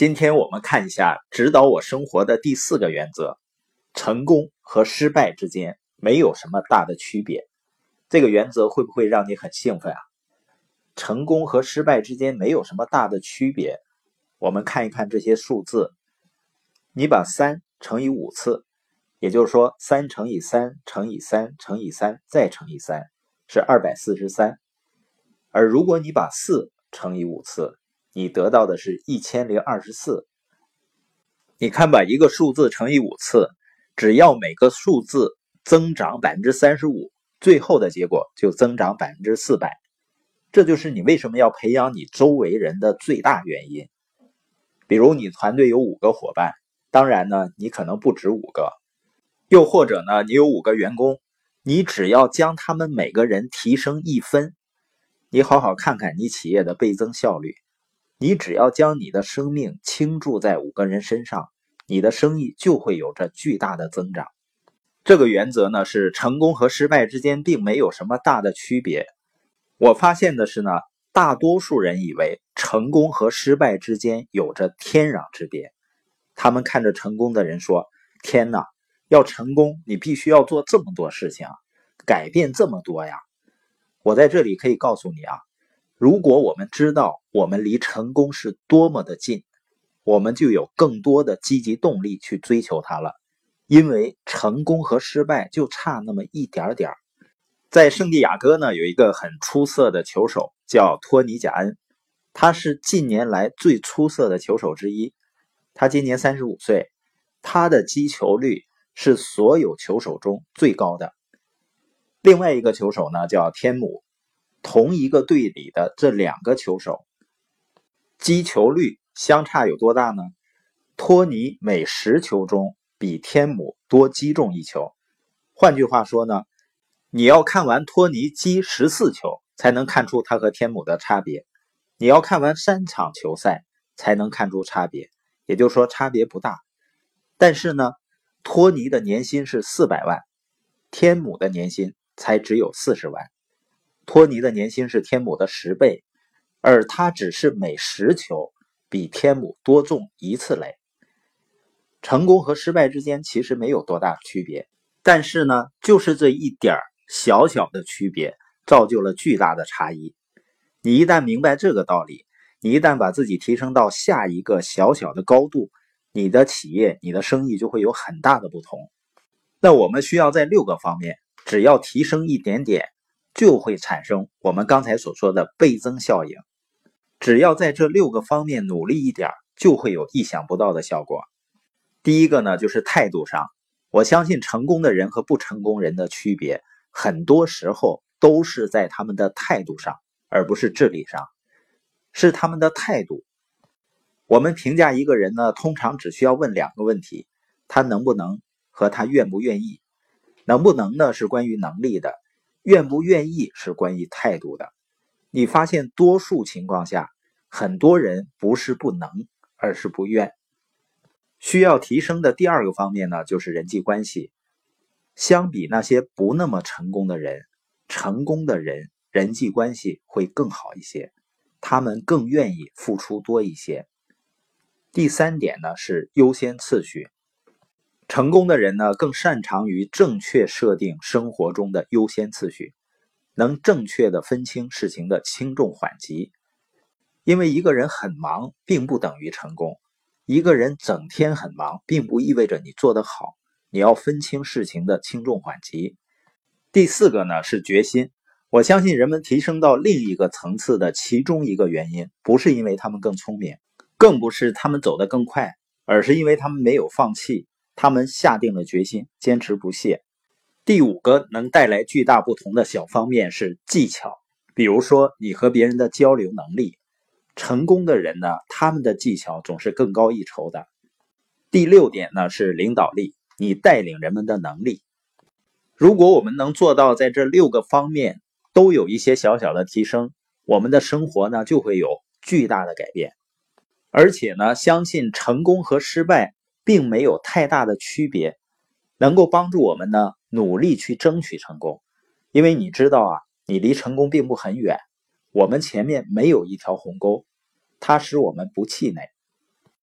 今天我们看一下指导我生活的第四个原则：成功和失败之间没有什么大的区别。这个原则会不会让你很兴奋啊？成功和失败之间没有什么大的区别。我们看一看这些数字，你把三乘以五次，也就是说三乘以三乘以三乘以三再乘以三是二百四十三。而如果你把四乘以五次，你得到的是一千零二十四。你看，把一个数字乘以五次，只要每个数字增长百分之三十五，最后的结果就增长百分之四百。这就是你为什么要培养你周围人的最大原因。比如，你团队有五个伙伴，当然呢，你可能不止五个。又或者呢，你有五个员工，你只要将他们每个人提升一分，你好好看看你企业的倍增效率。你只要将你的生命倾注在五个人身上，你的生意就会有着巨大的增长。这个原则呢，是成功和失败之间并没有什么大的区别。我发现的是呢，大多数人以为成功和失败之间有着天壤之别。他们看着成功的人说：“天哪，要成功，你必须要做这么多事情，改变这么多呀！”我在这里可以告诉你啊。如果我们知道我们离成功是多么的近，我们就有更多的积极动力去追求它了。因为成功和失败就差那么一点点在圣地亚哥呢，有一个很出色的球手叫托尼贾恩，他是近年来最出色的球手之一。他今年三十五岁，他的击球率是所有球手中最高的。另外一个球手呢，叫天姆。同一个队里的这两个球手，击球率相差有多大呢？托尼每十球中比天姆多击中一球。换句话说呢，你要看完托尼击十四球，才能看出他和天姆的差别；你要看完三场球赛，才能看出差别。也就是说，差别不大。但是呢，托尼的年薪是四百万，天姆的年薪才只有四十万。托尼的年薪是天姆的十倍，而他只是每十球比天姆多中一次垒。成功和失败之间其实没有多大区别，但是呢，就是这一点小小的区别，造就了巨大的差异。你一旦明白这个道理，你一旦把自己提升到下一个小小的高度，你的企业、你的生意就会有很大的不同。那我们需要在六个方面，只要提升一点点。就会产生我们刚才所说的倍增效应。只要在这六个方面努力一点，就会有意想不到的效果。第一个呢，就是态度上。我相信成功的人和不成功人的区别，很多时候都是在他们的态度上，而不是智力上，是他们的态度。我们评价一个人呢，通常只需要问两个问题：他能不能和他愿不愿意。能不能呢，是关于能力的。愿不愿意是关于态度的。你发现多数情况下，很多人不是不能，而是不愿。需要提升的第二个方面呢，就是人际关系。相比那些不那么成功的人，成功的人人际关系会更好一些，他们更愿意付出多一些。第三点呢，是优先次序。成功的人呢，更擅长于正确设定生活中的优先次序，能正确的分清事情的轻重缓急。因为一个人很忙，并不等于成功；一个人整天很忙，并不意味着你做得好。你要分清事情的轻重缓急。第四个呢，是决心。我相信人们提升到另一个层次的其中一个原因，不是因为他们更聪明，更不是他们走得更快，而是因为他们没有放弃。他们下定了决心，坚持不懈。第五个能带来巨大不同的小方面是技巧，比如说你和别人的交流能力。成功的人呢，他们的技巧总是更高一筹的。第六点呢是领导力，你带领人们的能力。如果我们能做到在这六个方面都有一些小小的提升，我们的生活呢就会有巨大的改变。而且呢，相信成功和失败。并没有太大的区别，能够帮助我们呢努力去争取成功。因为你知道啊，你离成功并不很远，我们前面没有一条鸿沟，它使我们不气馁。